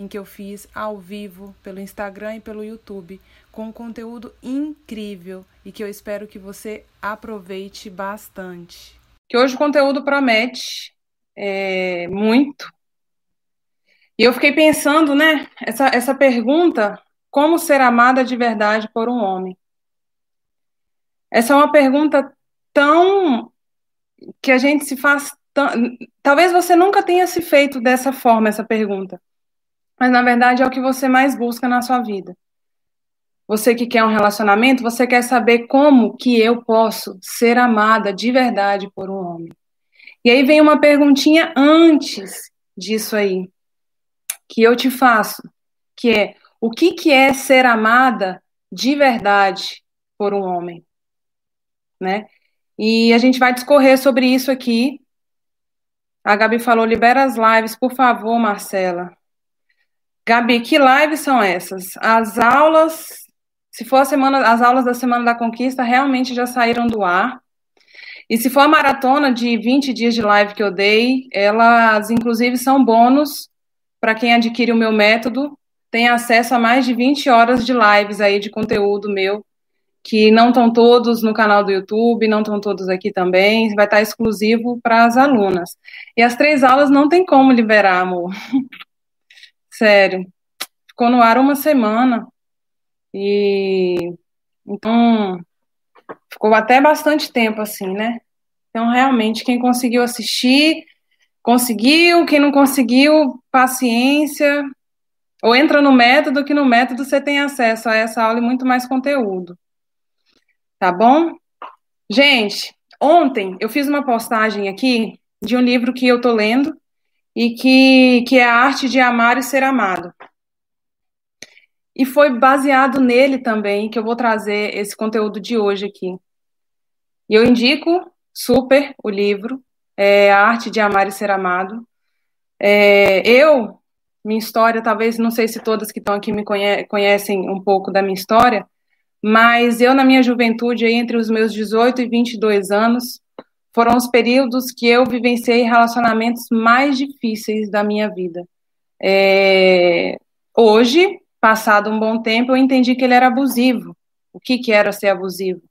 em que eu fiz ao vivo pelo Instagram e pelo YouTube, com um conteúdo incrível e que eu espero que você aproveite bastante. Que hoje o conteúdo promete é, muito. E eu fiquei pensando, né, essa, essa pergunta, como ser amada de verdade por um homem? Essa é uma pergunta tão que a gente se faz. Tão, talvez você nunca tenha se feito dessa forma essa pergunta mas na verdade é o que você mais busca na sua vida. Você que quer um relacionamento, você quer saber como que eu posso ser amada de verdade por um homem. E aí vem uma perguntinha antes disso aí, que eu te faço, que é o que, que é ser amada de verdade por um homem? Né? E a gente vai discorrer sobre isso aqui. A Gabi falou: libera as lives, por favor, Marcela. Gabi, que lives são essas? As aulas, se for a semana, as aulas da Semana da Conquista realmente já saíram do ar. E se for a maratona de 20 dias de live que eu dei, elas inclusive são bônus para quem adquire o meu método, tem acesso a mais de 20 horas de lives aí de conteúdo meu, que não estão todos no canal do YouTube, não estão todos aqui também, vai estar exclusivo para as alunas. E as três aulas não tem como liberar, amor. Sério. Ficou no ar uma semana. E então ficou até bastante tempo assim, né? Então, realmente, quem conseguiu assistir, conseguiu, quem não conseguiu, paciência. Ou entra no método, que no método você tem acesso a essa aula e muito mais conteúdo. Tá bom? Gente, ontem eu fiz uma postagem aqui de um livro que eu tô lendo, e que, que é a arte de amar e ser amado. E foi baseado nele também que eu vou trazer esse conteúdo de hoje aqui. E eu indico super o livro, é, A Arte de Amar e Ser Amado. É, eu, minha história, talvez, não sei se todas que estão aqui me conhe conhecem um pouco da minha história, mas eu, na minha juventude, entre os meus 18 e 22 anos, foram os períodos que eu vivenciei relacionamentos mais difíceis da minha vida. É, hoje, passado um bom tempo, eu entendi que ele era abusivo. O que, que era ser abusivo?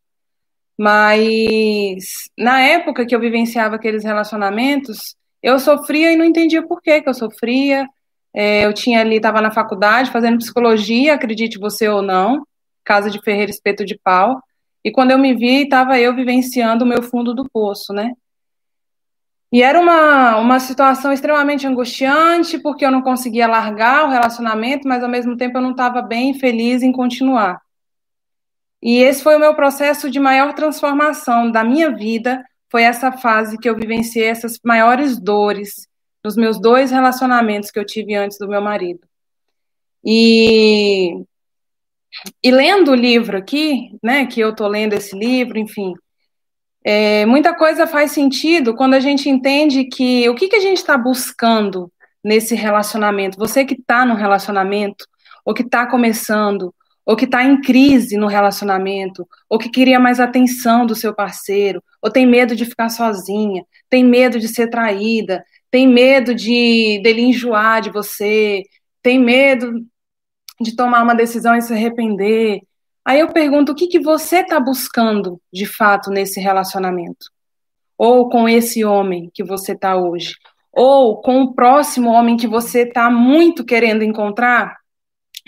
Mas na época que eu vivenciava aqueles relacionamentos, eu sofria e não entendia por que, que eu sofria. É, eu tinha ali, estava na faculdade fazendo psicologia, acredite você ou não, casa de Ferreira Espeto de Pau. E quando eu me vi, estava eu vivenciando o meu fundo do poço, né? E era uma, uma situação extremamente angustiante, porque eu não conseguia largar o relacionamento, mas ao mesmo tempo eu não estava bem feliz em continuar. E esse foi o meu processo de maior transformação da minha vida, foi essa fase que eu vivenciei essas maiores dores nos meus dois relacionamentos que eu tive antes do meu marido. E e lendo o livro aqui, né, que eu estou lendo esse livro, enfim, é, muita coisa faz sentido quando a gente entende que o que, que a gente está buscando nesse relacionamento. Você que está no relacionamento, ou que está começando, ou que está em crise no relacionamento, ou que queria mais atenção do seu parceiro, ou tem medo de ficar sozinha, tem medo de ser traída, tem medo de dele enjoar de você, tem medo de tomar uma decisão e se arrepender. Aí eu pergunto o que, que você está buscando de fato nesse relacionamento? Ou com esse homem que você está hoje? Ou com o próximo homem que você está muito querendo encontrar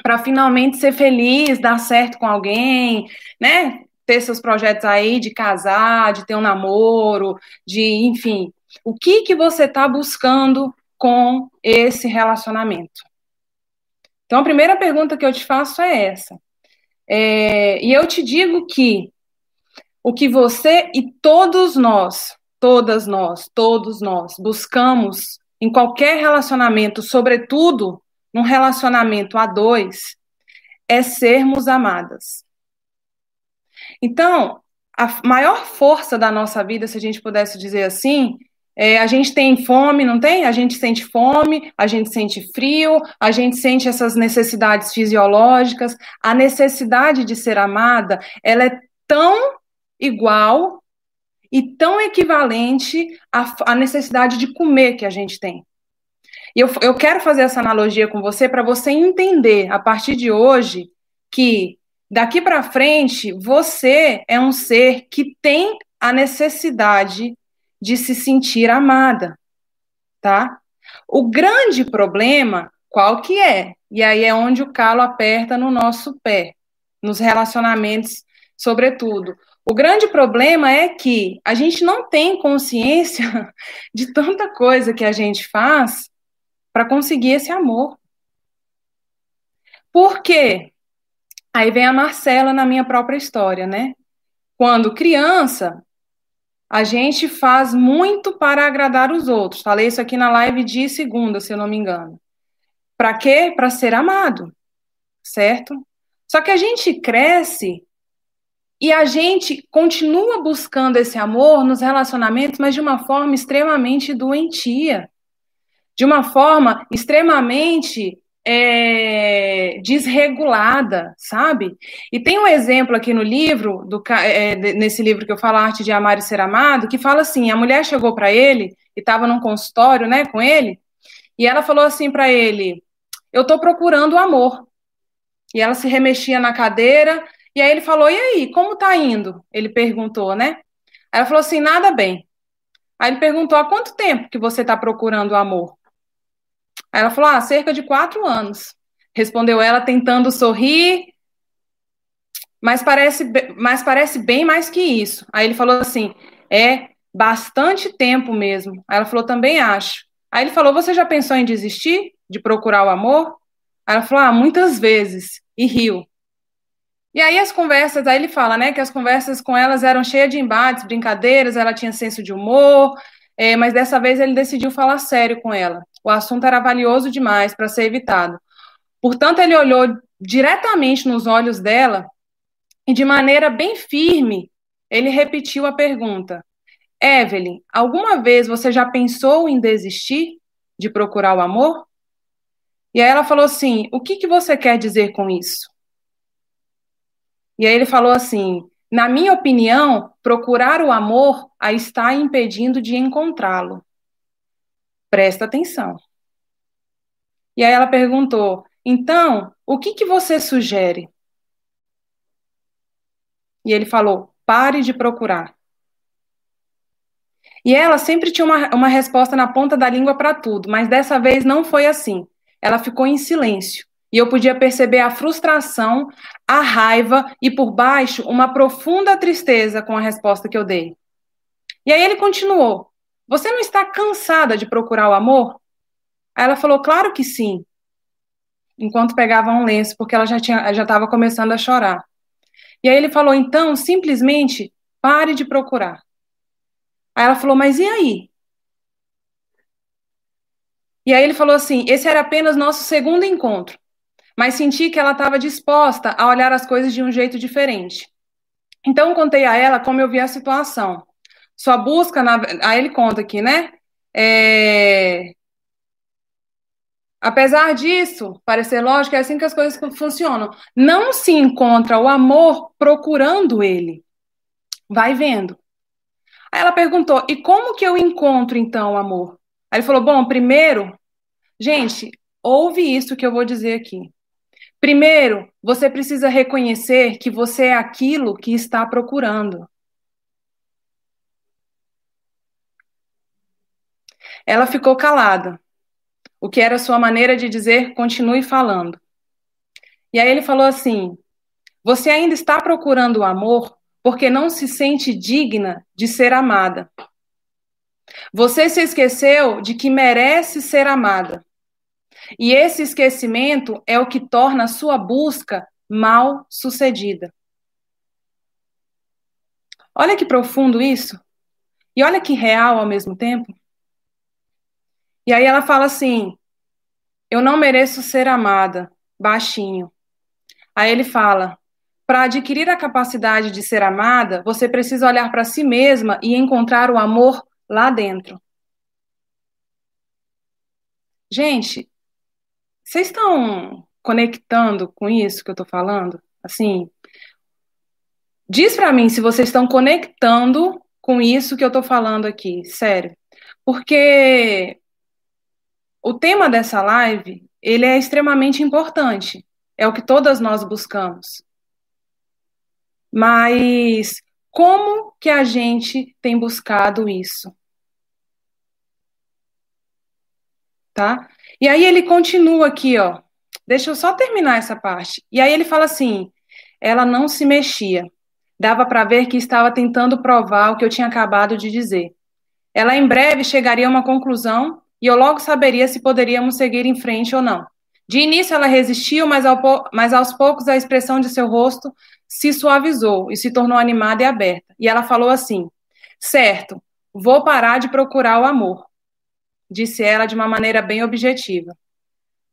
para finalmente ser feliz, dar certo com alguém, né? Ter seus projetos aí de casar, de ter um namoro, de enfim. O que, que você está buscando com esse relacionamento? Então, a primeira pergunta que eu te faço é essa. É, e eu te digo que o que você e todos nós, todas nós, todos nós buscamos em qualquer relacionamento, sobretudo num relacionamento a dois, é sermos amadas. Então, a maior força da nossa vida, se a gente pudesse dizer assim, é, a gente tem fome, não tem? A gente sente fome, a gente sente frio, a gente sente essas necessidades fisiológicas. A necessidade de ser amada, ela é tão igual e tão equivalente à, à necessidade de comer que a gente tem. E eu, eu quero fazer essa analogia com você para você entender, a partir de hoje, que daqui para frente você é um ser que tem a necessidade de se sentir amada, tá? O grande problema, qual que é? E aí é onde o calo aperta no nosso pé, nos relacionamentos, sobretudo. O grande problema é que a gente não tem consciência de tanta coisa que a gente faz para conseguir esse amor. Por quê? Aí vem a Marcela na minha própria história, né? Quando criança, a gente faz muito para agradar os outros. Falei isso aqui na live de segunda, se eu não me engano. Para quê? Para ser amado, certo? Só que a gente cresce e a gente continua buscando esse amor nos relacionamentos, mas de uma forma extremamente doentia, de uma forma extremamente é, desregulada, sabe? E tem um exemplo aqui no livro, do, é, nesse livro que eu falo, Arte de Amar e Ser Amado, que fala assim: a mulher chegou para ele e estava num consultório, né, com ele, e ela falou assim para ele: Eu estou procurando o amor. E ela se remexia na cadeira, e aí ele falou: E aí, como tá indo? Ele perguntou, né? Ela falou assim: Nada bem. Aí ele perguntou: Há quanto tempo que você está procurando o amor? Aí ela falou: Ah, cerca de quatro anos. Respondeu ela, tentando sorrir, mas parece, mas parece bem mais que isso. Aí ele falou assim: É bastante tempo mesmo. Aí ela falou: Também acho. Aí ele falou: Você já pensou em desistir de procurar o amor? Aí ela falou: Ah, muitas vezes. E riu. E aí as conversas, aí ele fala, né, que as conversas com elas eram cheias de embates, brincadeiras, ela tinha senso de humor, é, mas dessa vez ele decidiu falar sério com ela. O assunto era valioso demais para ser evitado. Portanto, ele olhou diretamente nos olhos dela e, de maneira bem firme, ele repetiu a pergunta: Evelyn, alguma vez você já pensou em desistir de procurar o amor? E aí ela falou assim: O que, que você quer dizer com isso? E aí ele falou assim: Na minha opinião, procurar o amor a está impedindo de encontrá-lo. Presta atenção. E aí ela perguntou: Então, o que, que você sugere? E ele falou: Pare de procurar. E ela sempre tinha uma, uma resposta na ponta da língua para tudo, mas dessa vez não foi assim. Ela ficou em silêncio. E eu podia perceber a frustração, a raiva e, por baixo, uma profunda tristeza com a resposta que eu dei. E aí ele continuou: você não está cansada de procurar o amor? Aí ela falou, claro que sim. Enquanto pegava um lenço, porque ela já tinha, já estava começando a chorar. E aí ele falou, então, simplesmente pare de procurar. Aí ela falou, mas e aí? E aí ele falou assim, esse era apenas nosso segundo encontro, mas senti que ela estava disposta a olhar as coisas de um jeito diferente. Então contei a ela como eu vi a situação. Sua busca, na... aí ele conta aqui, né? É... Apesar disso, parecer lógico, é assim que as coisas funcionam. Não se encontra o amor procurando ele. Vai vendo. Aí ela perguntou: e como que eu encontro então o amor? Aí ele falou: bom, primeiro, gente, ouve isso que eu vou dizer aqui. Primeiro, você precisa reconhecer que você é aquilo que está procurando. Ela ficou calada, o que era sua maneira de dizer continue falando. E aí ele falou assim: Você ainda está procurando o amor porque não se sente digna de ser amada. Você se esqueceu de que merece ser amada. E esse esquecimento é o que torna a sua busca mal sucedida. Olha que profundo isso. E olha que real ao mesmo tempo. E aí ela fala assim: Eu não mereço ser amada, baixinho. Aí ele fala: para adquirir a capacidade de ser amada, você precisa olhar para si mesma e encontrar o amor lá dentro. Gente, vocês estão conectando com isso que eu estou falando? Assim, diz para mim se vocês estão conectando com isso que eu estou falando aqui, sério. Porque o tema dessa live, ele é extremamente importante. É o que todas nós buscamos. Mas como que a gente tem buscado isso? Tá? E aí ele continua aqui, ó. Deixa eu só terminar essa parte. E aí ele fala assim: ela não se mexia. Dava para ver que estava tentando provar o que eu tinha acabado de dizer. Ela em breve chegaria a uma conclusão e eu logo saberia se poderíamos seguir em frente ou não. De início ela resistiu, mas, ao, mas aos poucos a expressão de seu rosto se suavizou e se tornou animada e aberta. E ela falou assim: Certo, vou parar de procurar o amor, disse ela de uma maneira bem objetiva.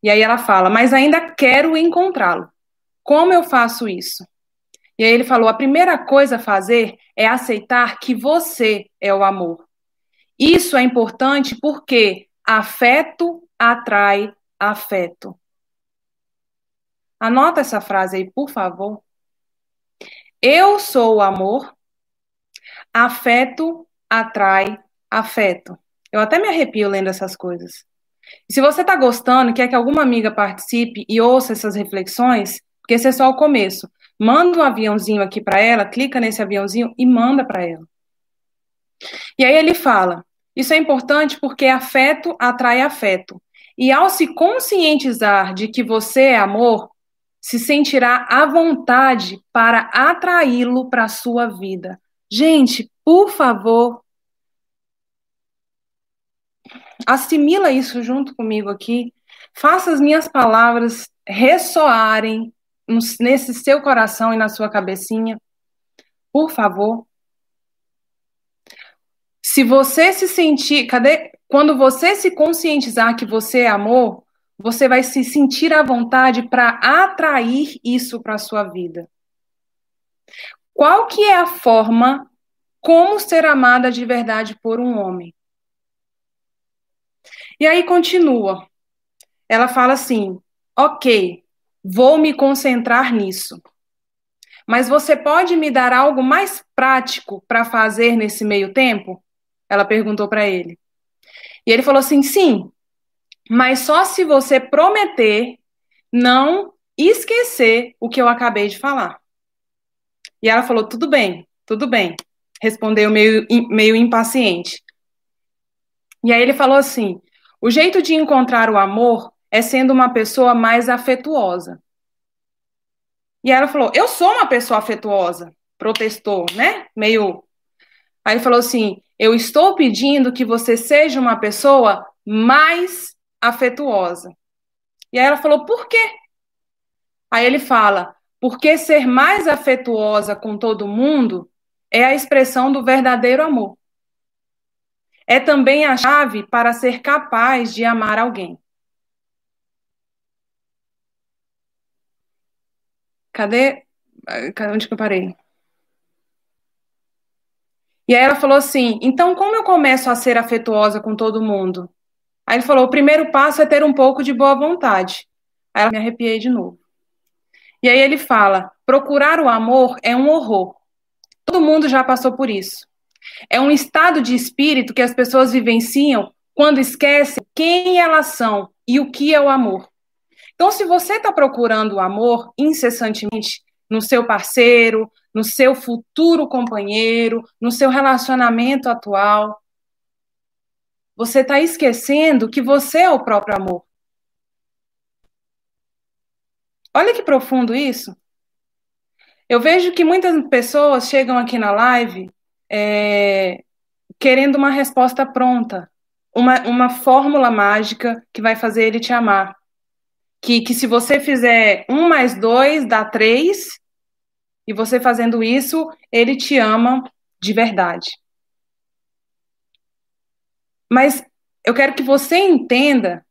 E aí ela fala: Mas ainda quero encontrá-lo. Como eu faço isso? E aí ele falou: A primeira coisa a fazer é aceitar que você é o amor. Isso é importante porque afeto atrai afeto. Anota essa frase aí, por favor. Eu sou o amor, afeto atrai afeto. Eu até me arrepio lendo essas coisas. E se você está gostando, quer que alguma amiga participe e ouça essas reflexões, porque esse é só o começo, manda um aviãozinho aqui para ela, clica nesse aviãozinho e manda para ela. E aí ele fala: isso é importante porque afeto atrai afeto. E ao se conscientizar de que você é amor, se sentirá à vontade para atraí-lo para a sua vida. Gente, por favor, assimila isso junto comigo aqui. Faça as minhas palavras ressoarem nesse seu coração e na sua cabecinha. Por favor. Se você se sentir, cadê? Quando você se conscientizar que você é amor, você vai se sentir à vontade para atrair isso para a sua vida. Qual que é a forma como ser amada de verdade por um homem? E aí continua. Ela fala assim: ok, vou me concentrar nisso. Mas você pode me dar algo mais prático para fazer nesse meio tempo? Ela perguntou para ele. E ele falou assim: sim, mas só se você prometer não esquecer o que eu acabei de falar. E ela falou: tudo bem, tudo bem. Respondeu meio, meio impaciente. E aí ele falou assim: o jeito de encontrar o amor é sendo uma pessoa mais afetuosa. E ela falou: Eu sou uma pessoa afetuosa. Protestou, né? Meio. Aí ele falou assim: Eu estou pedindo que você seja uma pessoa mais afetuosa. E aí ela falou: Por quê? Aí ele fala: Porque ser mais afetuosa com todo mundo é a expressão do verdadeiro amor é também a chave para ser capaz de amar alguém. Cadê? Onde que eu parei? E aí ela falou assim: então como eu começo a ser afetuosa com todo mundo? Aí ele falou: o primeiro passo é ter um pouco de boa vontade. Aí ela me arrepiei de novo. E aí ele fala: procurar o amor é um horror. Todo mundo já passou por isso. É um estado de espírito que as pessoas vivenciam quando esquecem quem elas são e o que é o amor. Então, se você está procurando o amor incessantemente no seu parceiro, no seu futuro companheiro, no seu relacionamento atual, você está esquecendo que você é o próprio amor. Olha que profundo isso. Eu vejo que muitas pessoas chegam aqui na live é, querendo uma resposta pronta, uma, uma fórmula mágica que vai fazer ele te amar. Que, que se você fizer um mais dois dá três, e você fazendo isso, ele te ama de verdade. Mas eu quero que você entenda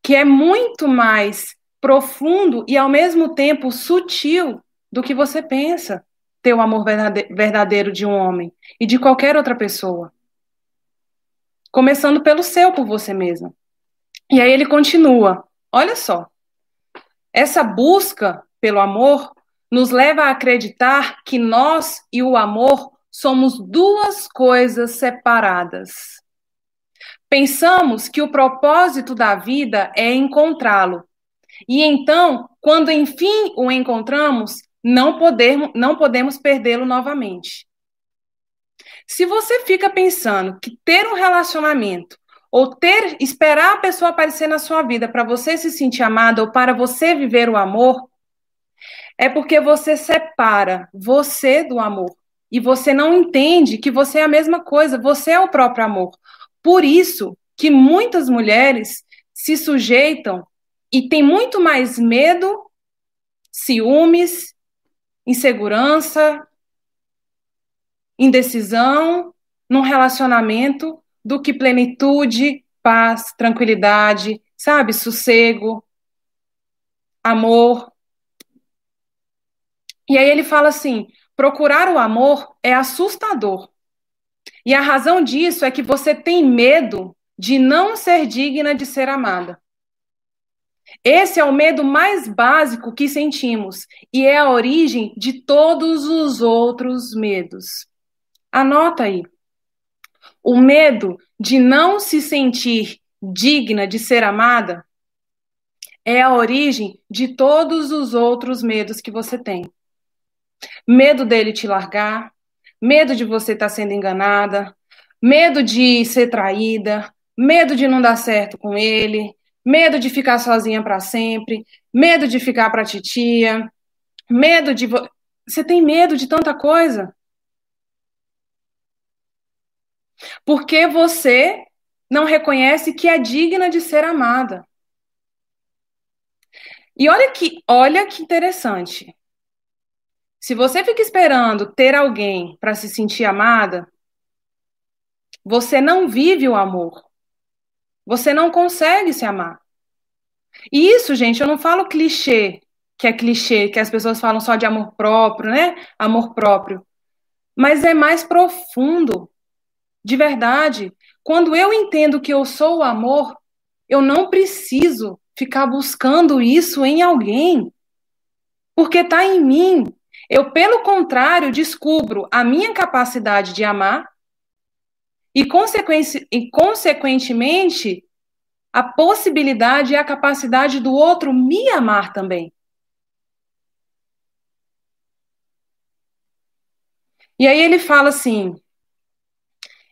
que é muito mais profundo e ao mesmo tempo sutil do que você pensa ter o amor verdadeiro de um homem e de qualquer outra pessoa. Começando pelo seu, por você mesma. E aí ele continua: olha só. Essa busca pelo amor nos leva a acreditar que nós e o amor somos duas coisas separadas. Pensamos que o propósito da vida é encontrá-lo. E então, quando enfim o encontramos, não, poder, não podemos perdê-lo novamente. Se você fica pensando que ter um relacionamento ou ter esperar a pessoa aparecer na sua vida para você se sentir amada ou para você viver o amor, é porque você separa você do amor e você não entende que você é a mesma coisa, você é o próprio amor. Por isso que muitas mulheres se sujeitam e têm muito mais medo, ciúmes insegurança, indecisão num relacionamento do que plenitude, paz, tranquilidade, sabe, sossego, amor. E aí ele fala assim: procurar o amor é assustador. E a razão disso é que você tem medo de não ser digna de ser amada. Esse é o medo mais básico que sentimos e é a origem de todos os outros medos. Anota aí. O medo de não se sentir digna de ser amada é a origem de todos os outros medos que você tem. Medo dele te largar, medo de você estar tá sendo enganada, medo de ser traída, medo de não dar certo com ele, medo de ficar sozinha para sempre, medo de ficar para titia, medo de vo... você tem medo de tanta coisa? Porque você não reconhece que é digna de ser amada. E olha que, olha que interessante. Se você fica esperando ter alguém para se sentir amada, você não vive o amor. Você não consegue se amar. E isso, gente, eu não falo clichê, que é clichê, que as pessoas falam só de amor próprio, né? Amor próprio. Mas é mais profundo. De verdade. Quando eu entendo que eu sou o amor, eu não preciso ficar buscando isso em alguém. Porque está em mim. Eu, pelo contrário, descubro a minha capacidade de amar e, consequentemente, a possibilidade e a capacidade do outro me amar também. E aí ele fala assim: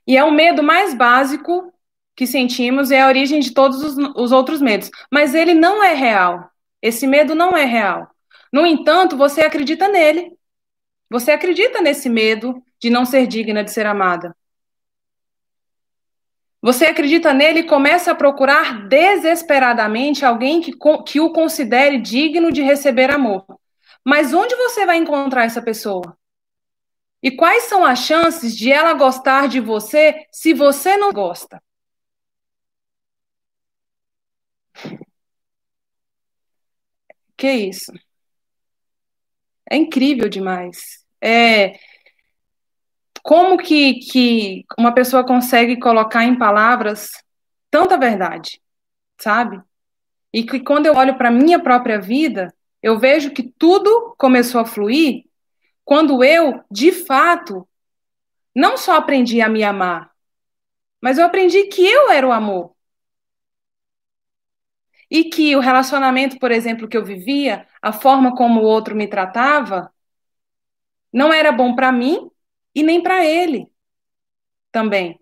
e é o medo mais básico que sentimos, é a origem de todos os, os outros medos. Mas ele não é real. Esse medo não é real. No entanto, você acredita nele. Você acredita nesse medo de não ser digna de ser amada. Você acredita nele e começa a procurar desesperadamente alguém que, que o considere digno de receber amor. Mas onde você vai encontrar essa pessoa? E quais são as chances de ela gostar de você se você não gosta? Que isso? É incrível demais. É, como que, que uma pessoa consegue colocar em palavras tanta verdade, sabe? E que quando eu olho para a minha própria vida, eu vejo que tudo começou a fluir quando eu, de fato, não só aprendi a me amar, mas eu aprendi que eu era o amor. E que o relacionamento, por exemplo, que eu vivia, a forma como o outro me tratava, não era bom para mim e nem para ele também.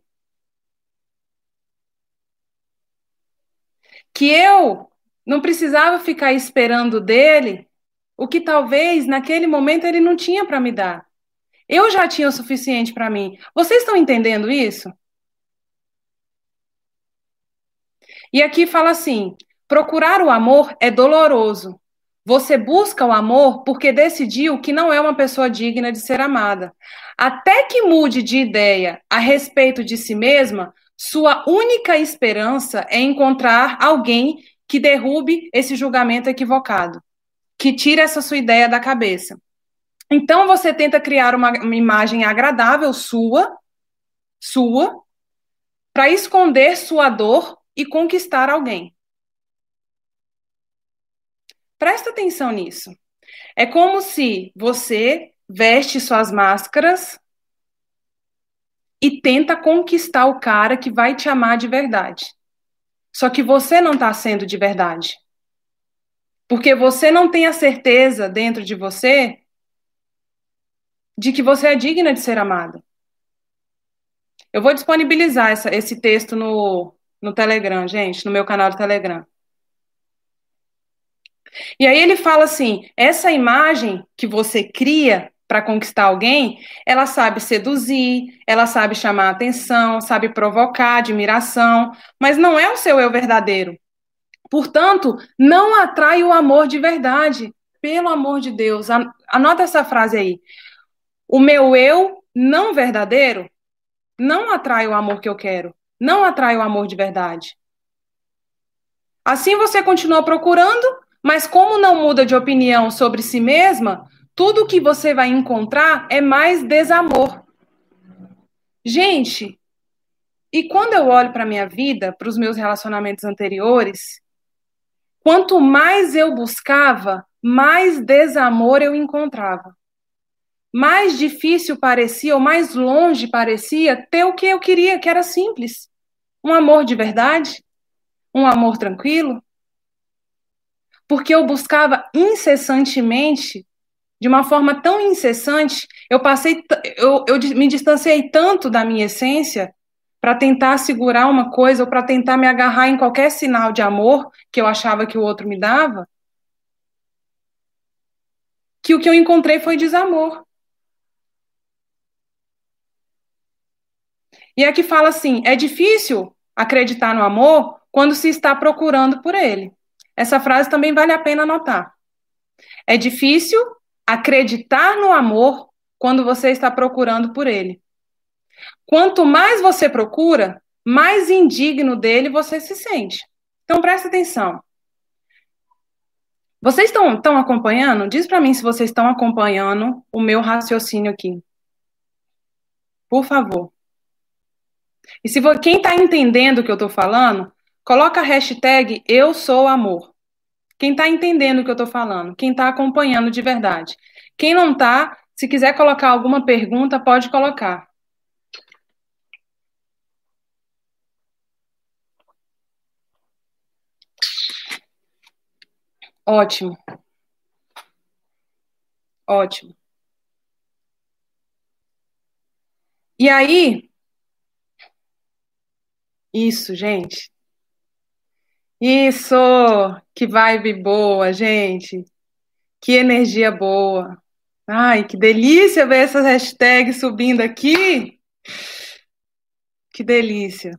Que eu não precisava ficar esperando dele o que talvez naquele momento ele não tinha para me dar. Eu já tinha o suficiente para mim. Vocês estão entendendo isso? E aqui fala assim: procurar o amor é doloroso. Você busca o amor porque decidiu que não é uma pessoa digna de ser amada. Até que mude de ideia a respeito de si mesma, sua única esperança é encontrar alguém que derrube esse julgamento equivocado, que tire essa sua ideia da cabeça. Então você tenta criar uma, uma imagem agradável sua, sua, para esconder sua dor e conquistar alguém. Presta atenção nisso. É como se você veste suas máscaras e tenta conquistar o cara que vai te amar de verdade. Só que você não está sendo de verdade. Porque você não tem a certeza dentro de você de que você é digna de ser amada. Eu vou disponibilizar essa, esse texto no, no Telegram, gente, no meu canal do Telegram. E aí ele fala assim: essa imagem que você cria para conquistar alguém, ela sabe seduzir, ela sabe chamar atenção, sabe provocar admiração, mas não é o seu eu verdadeiro. Portanto, não atrai o amor de verdade. Pelo amor de Deus, anota essa frase aí. O meu eu não verdadeiro não atrai o amor que eu quero, não atrai o amor de verdade. Assim você continua procurando, mas como não muda de opinião sobre si mesma, tudo que você vai encontrar é mais desamor. Gente, e quando eu olho para minha vida, para os meus relacionamentos anteriores, quanto mais eu buscava, mais desamor eu encontrava. Mais difícil parecia, ou mais longe parecia, ter o que eu queria, que era simples. Um amor de verdade, um amor tranquilo, porque eu buscava incessantemente, de uma forma tão incessante, eu passei, eu, eu me distanciei tanto da minha essência para tentar segurar uma coisa ou para tentar me agarrar em qualquer sinal de amor que eu achava que o outro me dava, que o que eu encontrei foi desamor. E aqui fala assim: é difícil acreditar no amor quando se está procurando por ele. Essa frase também vale a pena anotar. É difícil acreditar no amor quando você está procurando por ele. Quanto mais você procura, mais indigno dele você se sente. Então presta atenção. Vocês estão, estão acompanhando? Diz para mim se vocês estão acompanhando o meu raciocínio aqui. Por favor. E se quem está entendendo o que eu estou falando, coloca a hashtag eu sou amor. Quem está entendendo o que eu estou falando, quem está acompanhando de verdade. Quem não está, se quiser colocar alguma pergunta, pode colocar. Ótimo. Ótimo. E aí, isso, gente. Isso! Que vibe boa, gente! Que energia boa! Ai, que delícia ver essas hashtags subindo aqui! Que delícia!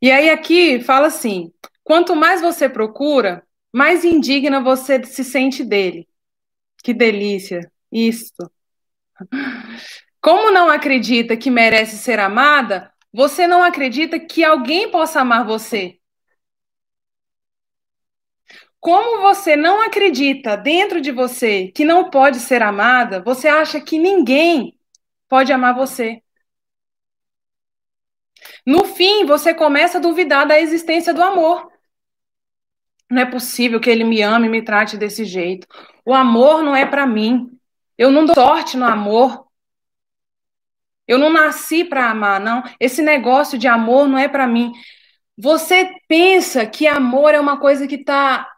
E aí aqui fala assim: quanto mais você procura, mais indigna você se sente dele. Que delícia! Isso! Como não acredita que merece ser amada, você não acredita que alguém possa amar você. Como você não acredita dentro de você que não pode ser amada, você acha que ninguém pode amar você. No fim, você começa a duvidar da existência do amor. Não é possível que ele me ame e me trate desse jeito. O amor não é para mim. Eu não dou sorte no amor. Eu não nasci para amar, não. Esse negócio de amor não é para mim. Você pensa que amor é uma coisa que está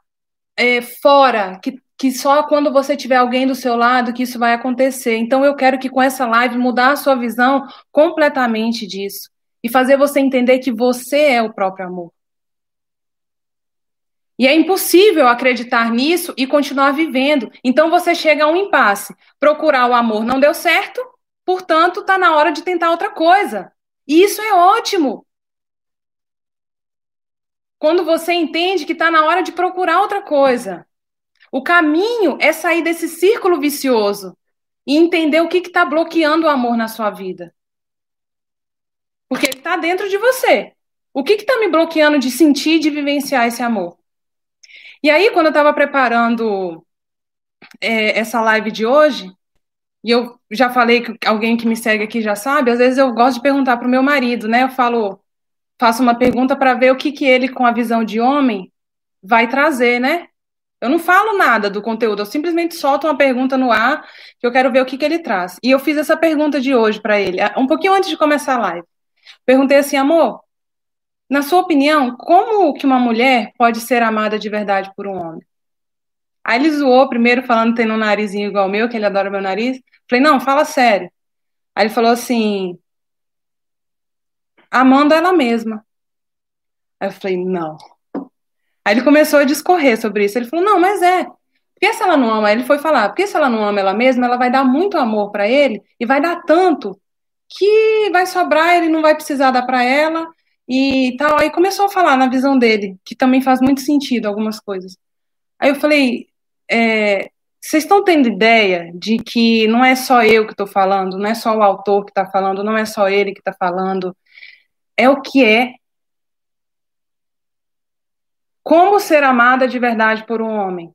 é, fora, que, que só quando você tiver alguém do seu lado que isso vai acontecer. Então eu quero que com essa live mudar a sua visão completamente disso e fazer você entender que você é o próprio amor. E é impossível acreditar nisso e continuar vivendo. Então você chega a um impasse. Procurar o amor não deu certo, portanto, está na hora de tentar outra coisa. E isso é ótimo. Quando você entende que está na hora de procurar outra coisa. O caminho é sair desse círculo vicioso e entender o que está bloqueando o amor na sua vida. Porque ele está dentro de você. O que está me bloqueando de sentir, de vivenciar esse amor? E aí, quando eu estava preparando é, essa live de hoje, e eu já falei que alguém que me segue aqui já sabe, às vezes eu gosto de perguntar para o meu marido, né? Eu falo, faço uma pergunta para ver o que, que ele, com a visão de homem, vai trazer, né? Eu não falo nada do conteúdo, eu simplesmente solto uma pergunta no ar que eu quero ver o que, que ele traz. E eu fiz essa pergunta de hoje para ele, um pouquinho antes de começar a live. Perguntei assim, amor, na sua opinião, como que uma mulher pode ser amada de verdade por um homem? Aí ele zoou primeiro, falando que tem um narizinho igual ao meu, que ele adora meu nariz. Falei, não, fala sério. Aí ele falou assim, amando ela mesma. Aí eu falei, não. Aí ele começou a discorrer sobre isso. Ele falou, não, mas é. Porque se ela não ama, ele foi falar, porque se ela não ama ela mesma, ela vai dar muito amor para ele e vai dar tanto que vai sobrar, ele não vai precisar dar para ela e tal. Aí começou a falar na visão dele, que também faz muito sentido algumas coisas. Aí eu falei, é, vocês estão tendo ideia de que não é só eu que estou falando, não é só o autor que está falando, não é só ele que está falando, é o que é. Como ser amada de verdade por um homem?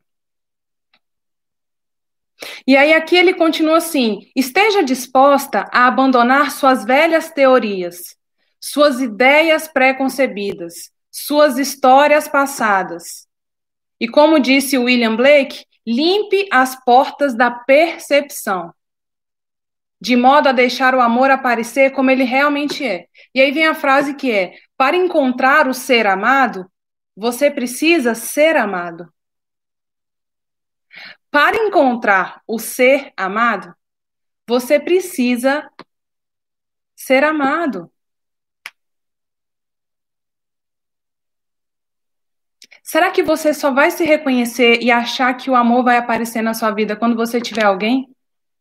E aí aqui ele continua assim: esteja disposta a abandonar suas velhas teorias, suas ideias pré-concebidas, suas histórias passadas. E como disse William Blake, limpe as portas da percepção, de modo a deixar o amor aparecer como ele realmente é. E aí vem a frase que é: para encontrar o ser amado, você precisa ser amado. Para encontrar o ser amado, você precisa ser amado. Será que você só vai se reconhecer e achar que o amor vai aparecer na sua vida quando você tiver alguém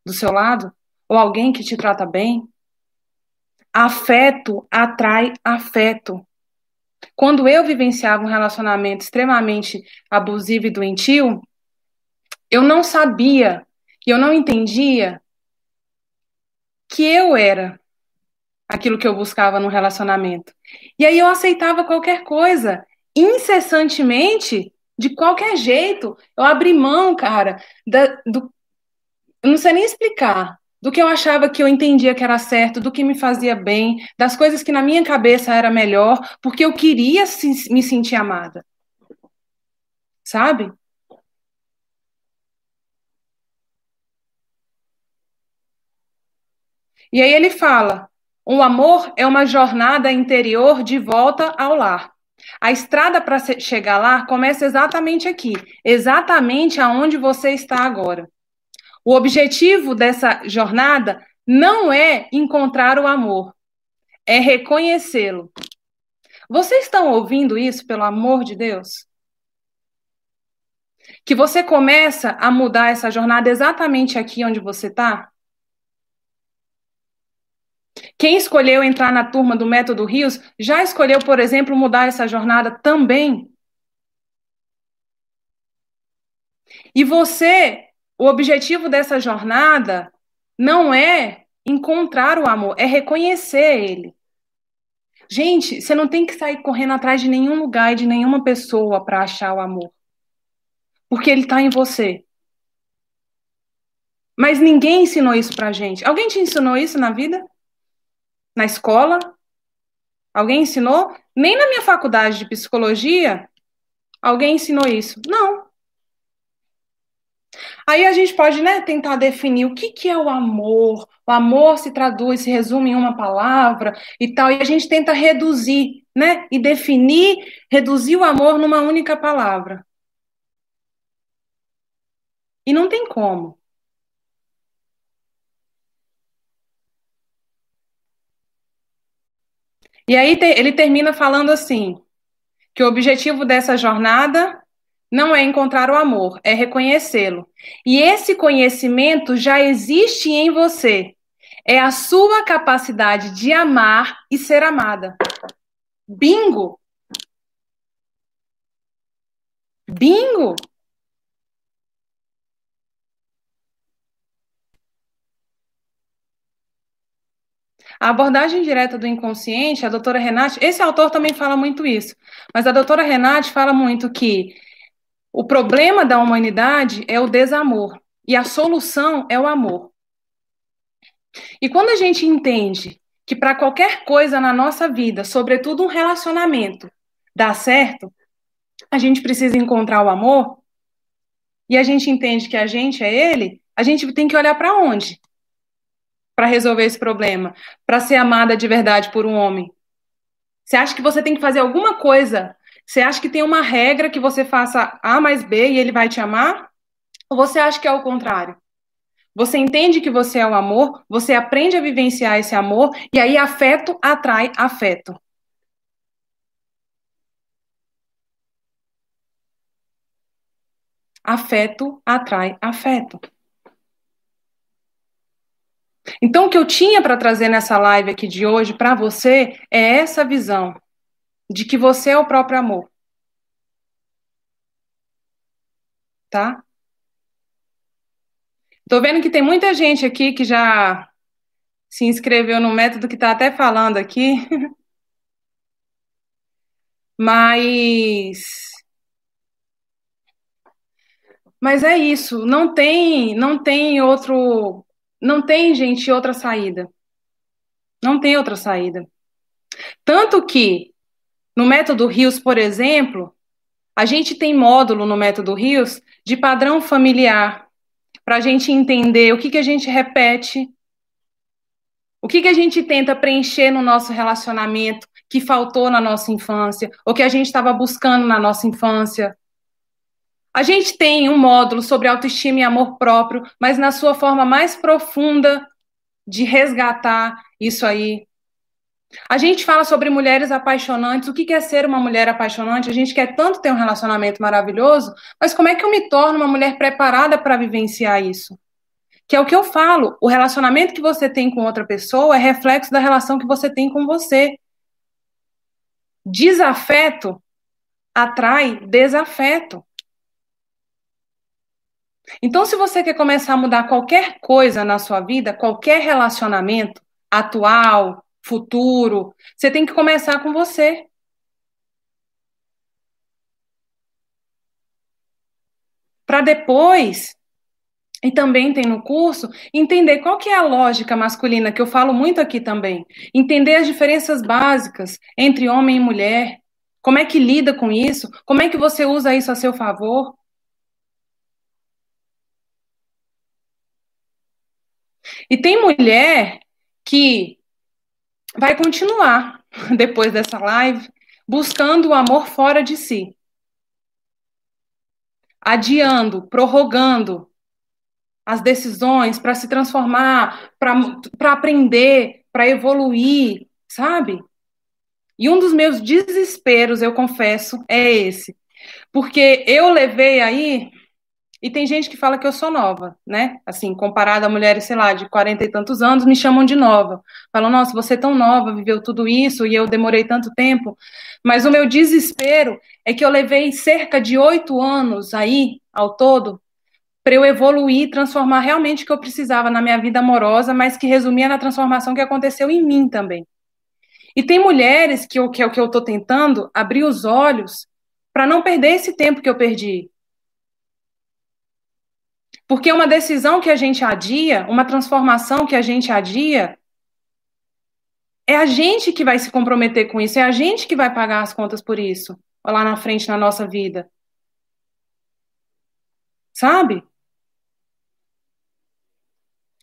do seu lado? Ou alguém que te trata bem? Afeto atrai afeto. Quando eu vivenciava um relacionamento extremamente abusivo e doentio, eu não sabia e eu não entendia que eu era aquilo que eu buscava no relacionamento. E aí eu aceitava qualquer coisa incessantemente, de qualquer jeito. Eu abri mão, cara, da, do, eu não sei nem explicar, do que eu achava que eu entendia que era certo, do que me fazia bem, das coisas que na minha cabeça era melhor, porque eu queria me sentir amada. Sabe? E aí ele fala: o amor é uma jornada interior de volta ao lar. A estrada para chegar lá começa exatamente aqui, exatamente aonde você está agora. O objetivo dessa jornada não é encontrar o amor, é reconhecê-lo. Vocês estão ouvindo isso, pelo amor de Deus? Que você começa a mudar essa jornada exatamente aqui onde você está? Quem escolheu entrar na turma do Método Rios já escolheu, por exemplo, mudar essa jornada também. E você, o objetivo dessa jornada não é encontrar o amor, é reconhecer ele. Gente, você não tem que sair correndo atrás de nenhum lugar e de nenhuma pessoa para achar o amor. Porque ele está em você. Mas ninguém ensinou isso pra gente. Alguém te ensinou isso na vida? na escola? Alguém ensinou? Nem na minha faculdade de psicologia alguém ensinou isso. Não. Aí a gente pode né, tentar definir o que, que é o amor. O amor se traduz, se resume em uma palavra e tal. E a gente tenta reduzir, né? E definir, reduzir o amor numa única palavra. E não tem como. E aí ele termina falando assim: que o objetivo dessa jornada não é encontrar o amor, é reconhecê-lo. E esse conhecimento já existe em você. É a sua capacidade de amar e ser amada. Bingo! Bingo! A abordagem direta do inconsciente, a doutora Renate, esse autor também fala muito isso, mas a doutora Renate fala muito que o problema da humanidade é o desamor. e a solução é o amor. E quando a gente entende que para qualquer coisa na nossa vida, sobretudo um relacionamento, dá certo, a gente precisa encontrar o amor, e a gente entende que a gente é ele, a gente tem que olhar para onde? Para resolver esse problema, para ser amada de verdade por um homem. Você acha que você tem que fazer alguma coisa? Você acha que tem uma regra que você faça A mais B e ele vai te amar? Ou você acha que é o contrário? Você entende que você é o amor, você aprende a vivenciar esse amor, e aí afeto atrai afeto. Afeto atrai afeto. Então, o que eu tinha para trazer nessa live aqui de hoje para você é essa visão de que você é o próprio amor. Tá? Tô vendo que tem muita gente aqui que já se inscreveu no método que está até falando aqui. Mas Mas é isso, não tem, não tem outro, não tem gente outra saída. Não tem outra saída. Tanto que no método Rios, por exemplo, a gente tem módulo no método Rios de padrão familiar para a gente entender o que, que a gente repete, o que, que a gente tenta preencher no nosso relacionamento que faltou na nossa infância, ou que a gente estava buscando na nossa infância. A gente tem um módulo sobre autoestima e amor próprio, mas na sua forma mais profunda de resgatar isso aí. A gente fala sobre mulheres apaixonantes. O que é ser uma mulher apaixonante? A gente quer tanto ter um relacionamento maravilhoso, mas como é que eu me torno uma mulher preparada para vivenciar isso? Que é o que eu falo. O relacionamento que você tem com outra pessoa é reflexo da relação que você tem com você. Desafeto atrai desafeto. Então, se você quer começar a mudar qualquer coisa na sua vida, qualquer relacionamento atual, futuro. Você tem que começar com você. Para depois, e também tem no curso, entender qual que é a lógica masculina, que eu falo muito aqui também. Entender as diferenças básicas entre homem e mulher. Como é que lida com isso? Como é que você usa isso a seu favor? E tem mulher que vai continuar depois dessa live buscando o amor fora de si. Adiando, prorrogando as decisões para se transformar, para aprender, para evoluir, sabe? E um dos meus desesperos, eu confesso, é esse. Porque eu levei aí e tem gente que fala que eu sou nova, né? Assim, comparada a mulheres, sei lá, de 40 e tantos anos, me chamam de nova. Falam, nossa, você é tão nova, viveu tudo isso e eu demorei tanto tempo. Mas o meu desespero é que eu levei cerca de oito anos aí, ao todo, para eu evoluir, transformar realmente o que eu precisava na minha vida amorosa, mas que resumia na transformação que aconteceu em mim também. E tem mulheres que, eu, que é o que eu estou tentando abrir os olhos para não perder esse tempo que eu perdi porque uma decisão que a gente adia, uma transformação que a gente adia, é a gente que vai se comprometer com isso, é a gente que vai pagar as contas por isso, lá na frente na nossa vida. Sabe?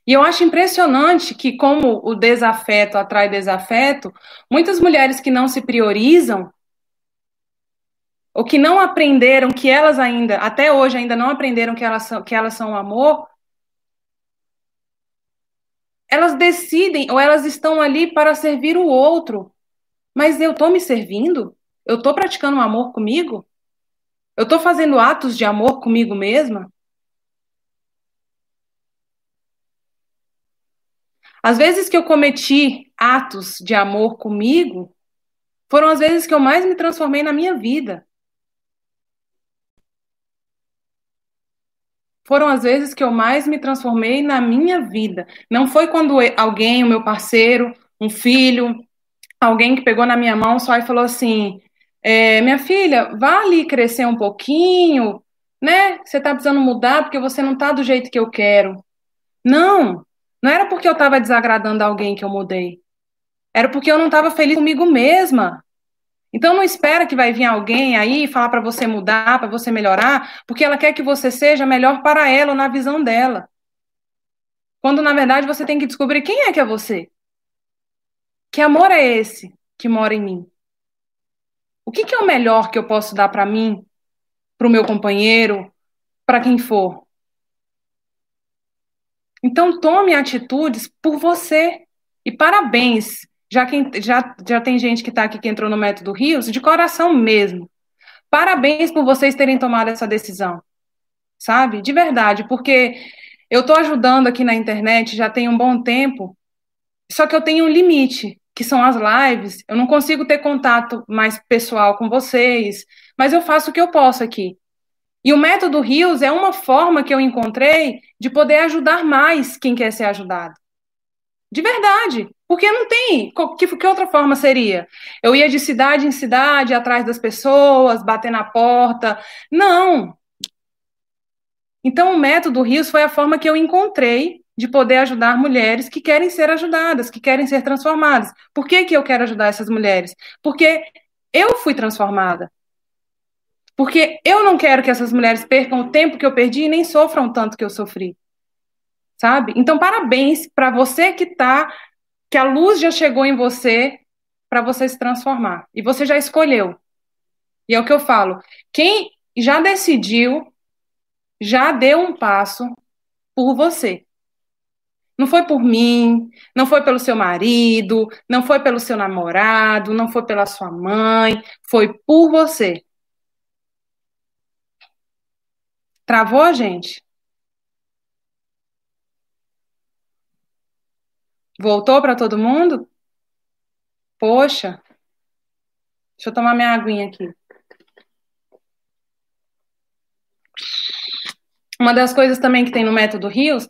E eu acho impressionante que, como o desafeto atrai desafeto, muitas mulheres que não se priorizam ou que não aprenderam que elas ainda, até hoje ainda não aprenderam que elas são, que elas são amor, elas decidem ou elas estão ali para servir o outro. Mas eu estou me servindo? Eu estou praticando um amor comigo? Eu estou fazendo atos de amor comigo mesma? As vezes que eu cometi atos de amor comigo, foram as vezes que eu mais me transformei na minha vida. Foram as vezes que eu mais me transformei na minha vida. Não foi quando alguém, o meu parceiro, um filho, alguém que pegou na minha mão só e falou assim: é, minha filha, vá ali crescer um pouquinho. né? Você está precisando mudar porque você não está do jeito que eu quero. Não, não era porque eu estava desagradando alguém que eu mudei. Era porque eu não estava feliz comigo mesma. Então não espera que vai vir alguém aí falar para você mudar, para você melhorar, porque ela quer que você seja melhor para ela ou na visão dela. Quando na verdade você tem que descobrir quem é que é você. Que amor é esse que mora em mim? O que, que é o melhor que eu posso dar para mim, para o meu companheiro, para quem for? Então tome atitudes por você. E parabéns, já, quem, já, já tem gente que está aqui que entrou no método Rios, de coração mesmo. Parabéns por vocês terem tomado essa decisão. Sabe? De verdade, porque eu estou ajudando aqui na internet já tem um bom tempo, só que eu tenho um limite, que são as lives. Eu não consigo ter contato mais pessoal com vocês, mas eu faço o que eu posso aqui. E o método Rios é uma forma que eu encontrei de poder ajudar mais quem quer ser ajudado. De verdade. Porque não tem. Que, que outra forma seria? Eu ia de cidade em cidade, atrás das pessoas, bater na porta. Não. Então, o método Rios foi a forma que eu encontrei de poder ajudar mulheres que querem ser ajudadas, que querem ser transformadas. Por que, que eu quero ajudar essas mulheres? Porque eu fui transformada. Porque eu não quero que essas mulheres percam o tempo que eu perdi e nem sofram tanto que eu sofri. Sabe? Então, parabéns para você que está, que a luz já chegou em você para você se transformar. E você já escolheu. E é o que eu falo. Quem já decidiu já deu um passo por você. Não foi por mim, não foi pelo seu marido, não foi pelo seu namorado, não foi pela sua mãe, foi por você. Travou, gente? Voltou para todo mundo? Poxa. Deixa eu tomar minha aguinha aqui. Uma das coisas também que tem no método Rios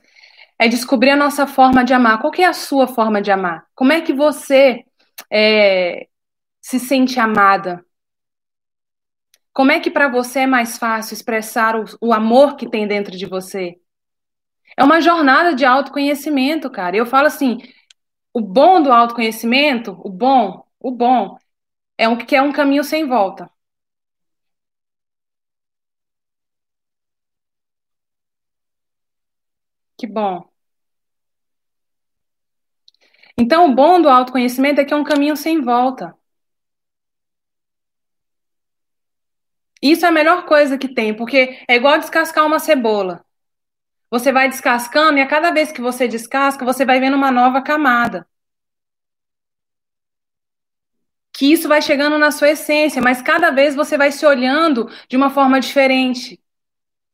é descobrir a nossa forma de amar. Qual é a sua forma de amar? Como é que você é, se sente amada? Como é que para você é mais fácil expressar o, o amor que tem dentro de você? É uma jornada de autoconhecimento, cara. Eu falo assim, o bom do autoconhecimento, o bom, o bom, é um que é um caminho sem volta. Que bom. Então, o bom do autoconhecimento é que é um caminho sem volta. Isso é a melhor coisa que tem, porque é igual descascar uma cebola. Você vai descascando e a cada vez que você descasca, você vai vendo uma nova camada. Que isso vai chegando na sua essência, mas cada vez você vai se olhando de uma forma diferente.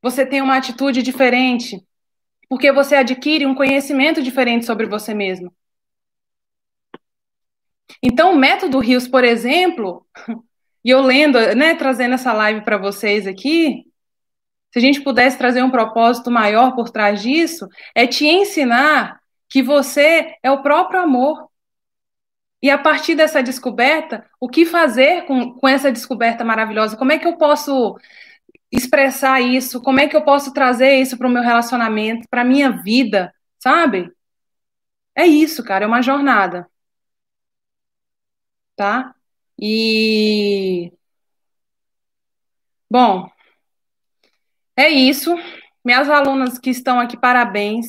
Você tem uma atitude diferente porque você adquire um conhecimento diferente sobre você mesmo. Então, o método Rios, por exemplo, e eu lendo, né, trazendo essa live para vocês aqui, se a gente pudesse trazer um propósito maior por trás disso, é te ensinar que você é o próprio amor. E a partir dessa descoberta, o que fazer com, com essa descoberta maravilhosa? Como é que eu posso expressar isso, como é que eu posso trazer isso para o meu relacionamento, para a minha vida, sabe? É isso, cara, é uma jornada. Tá? E. Bom, é isso. Minhas alunas que estão aqui, parabéns.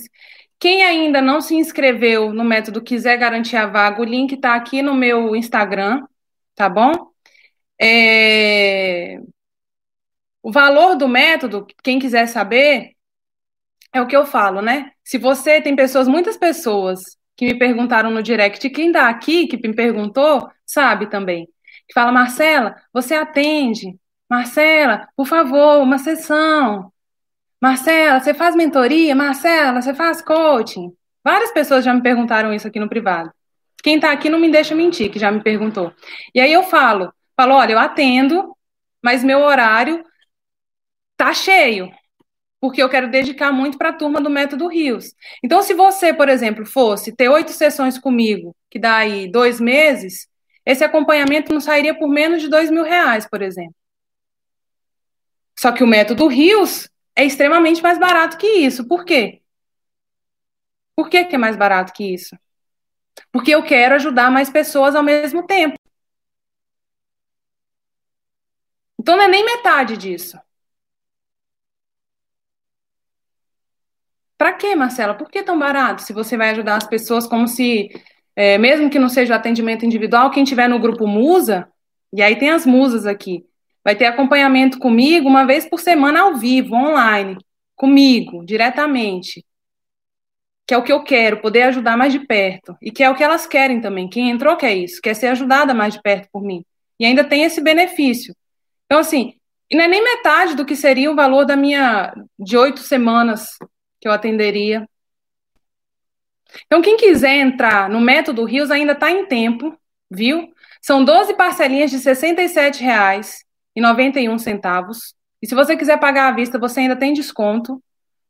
Quem ainda não se inscreveu no método Quiser Garantir a Vaga, o link está aqui no meu Instagram, tá bom? É... O valor do método, quem quiser saber, é o que eu falo, né? Se você tem pessoas, muitas pessoas que me perguntaram no direct, quem está aqui, que me perguntou, sabe também. Que fala, Marcela, você atende. Marcela, por favor, uma sessão. Marcela, você faz mentoria? Marcela, você faz coaching? Várias pessoas já me perguntaram isso aqui no privado. Quem está aqui não me deixa mentir, que já me perguntou. E aí eu falo, falo, olha, eu atendo, mas meu horário tá cheio, porque eu quero dedicar muito para a turma do Método Rios. Então, se você, por exemplo, fosse ter oito sessões comigo, que dá aí dois meses, esse acompanhamento não sairia por menos de dois mil reais, por exemplo. Só que o método Rios é extremamente mais barato que isso. Por quê? Por que, que é mais barato que isso? Porque eu quero ajudar mais pessoas ao mesmo tempo. Então não é nem metade disso. Para quê, Marcela? Por que tão barato? Se você vai ajudar as pessoas como se, é, mesmo que não seja atendimento individual, quem tiver no grupo Musa, e aí tem as musas aqui, vai ter acompanhamento comigo uma vez por semana ao vivo, online, comigo, diretamente. Que é o que eu quero, poder ajudar mais de perto. E que é o que elas querem também. Quem entrou quer isso, quer ser ajudada mais de perto por mim. E ainda tem esse benefício. Então, assim, não é nem metade do que seria o valor da minha de oito semanas que eu atenderia. Então, quem quiser entrar no método Rios ainda está em tempo, viu? São 12 parcelinhas de R$ 67,91. E se você quiser pagar à vista, você ainda tem desconto,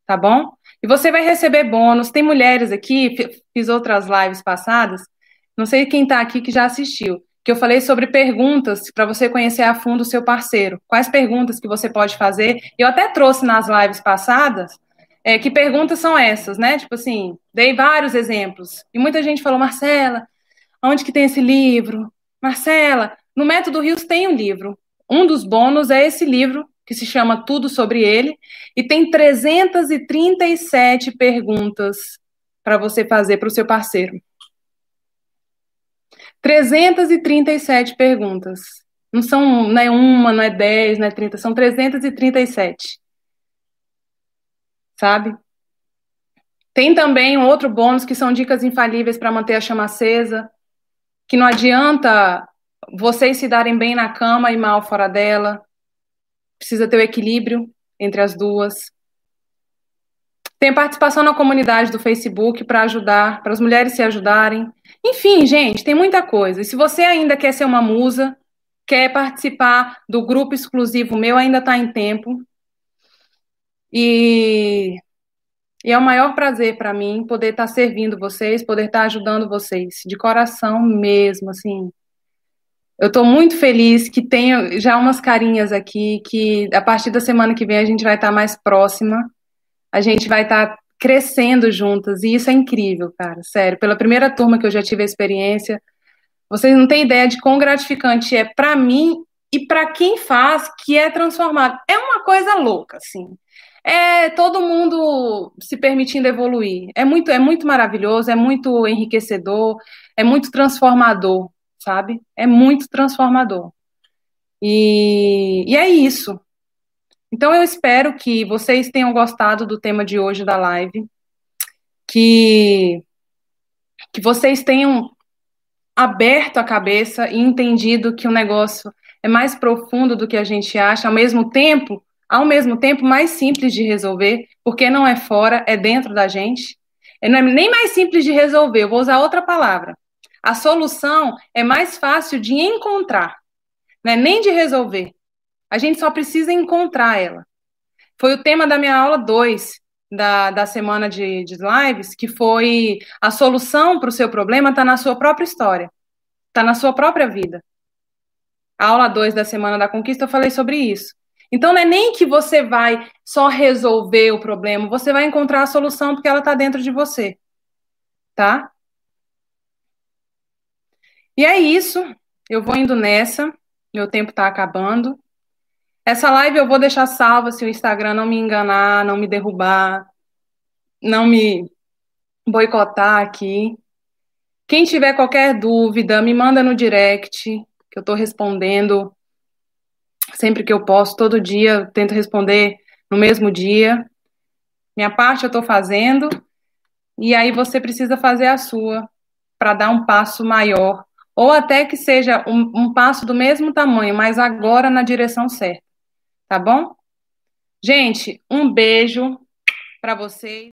tá bom? E você vai receber bônus. Tem mulheres aqui, fiz outras lives passadas, não sei quem está aqui que já assistiu, que eu falei sobre perguntas para você conhecer a fundo o seu parceiro. Quais perguntas que você pode fazer? Eu até trouxe nas lives passadas é, que perguntas são essas, né? Tipo assim, dei vários exemplos. E muita gente falou, Marcela, onde que tem esse livro? Marcela, no Método Rios tem um livro. Um dos bônus é esse livro, que se chama Tudo Sobre Ele, e tem 337 perguntas para você fazer para o seu parceiro. 337 perguntas. Não são não é uma, não é 10, não é 30, são 337 sabe? Tem também um outro bônus que são dicas infalíveis para manter a chama acesa, que não adianta vocês se darem bem na cama e mal fora dela. Precisa ter o equilíbrio entre as duas. Tem participação na comunidade do Facebook para ajudar, para as mulheres se ajudarem. Enfim, gente, tem muita coisa. E se você ainda quer ser uma musa, quer participar do grupo exclusivo meu, ainda está em tempo. E, e é o maior prazer para mim poder estar tá servindo vocês, poder estar tá ajudando vocês, de coração mesmo, assim. Eu estou muito feliz que tenho já umas carinhas aqui, que a partir da semana que vem a gente vai estar tá mais próxima, a gente vai estar crescendo juntas, e isso é incrível, cara, sério. Pela primeira turma que eu já tive a experiência, vocês não têm ideia de quão gratificante é para mim e para quem faz, que é transformado. É uma coisa louca, assim é todo mundo se permitindo evoluir. É muito, é muito maravilhoso, é muito enriquecedor, é muito transformador, sabe? É muito transformador. E, e é isso. Então eu espero que vocês tenham gostado do tema de hoje da live, que, que vocês tenham aberto a cabeça e entendido que o negócio é mais profundo do que a gente acha, ao mesmo tempo ao mesmo tempo mais simples de resolver, porque não é fora, é dentro da gente. É, não é nem mais simples de resolver, eu vou usar outra palavra. A solução é mais fácil de encontrar, não é nem de resolver. A gente só precisa encontrar ela. Foi o tema da minha aula 2 da, da semana de, de lives, que foi a solução para o seu problema está na sua própria história, está na sua própria vida. A aula 2 da semana da conquista eu falei sobre isso. Então, não é nem que você vai só resolver o problema, você vai encontrar a solução porque ela está dentro de você. Tá? E é isso. Eu vou indo nessa. Meu tempo está acabando. Essa live eu vou deixar salva se o Instagram não me enganar, não me derrubar, não me boicotar aqui. Quem tiver qualquer dúvida, me manda no direct, que eu estou respondendo sempre que eu posso, todo dia, tento responder no mesmo dia. Minha parte eu estou fazendo, e aí você precisa fazer a sua para dar um passo maior, ou até que seja um, um passo do mesmo tamanho, mas agora na direção certa. Tá bom? Gente, um beijo para vocês.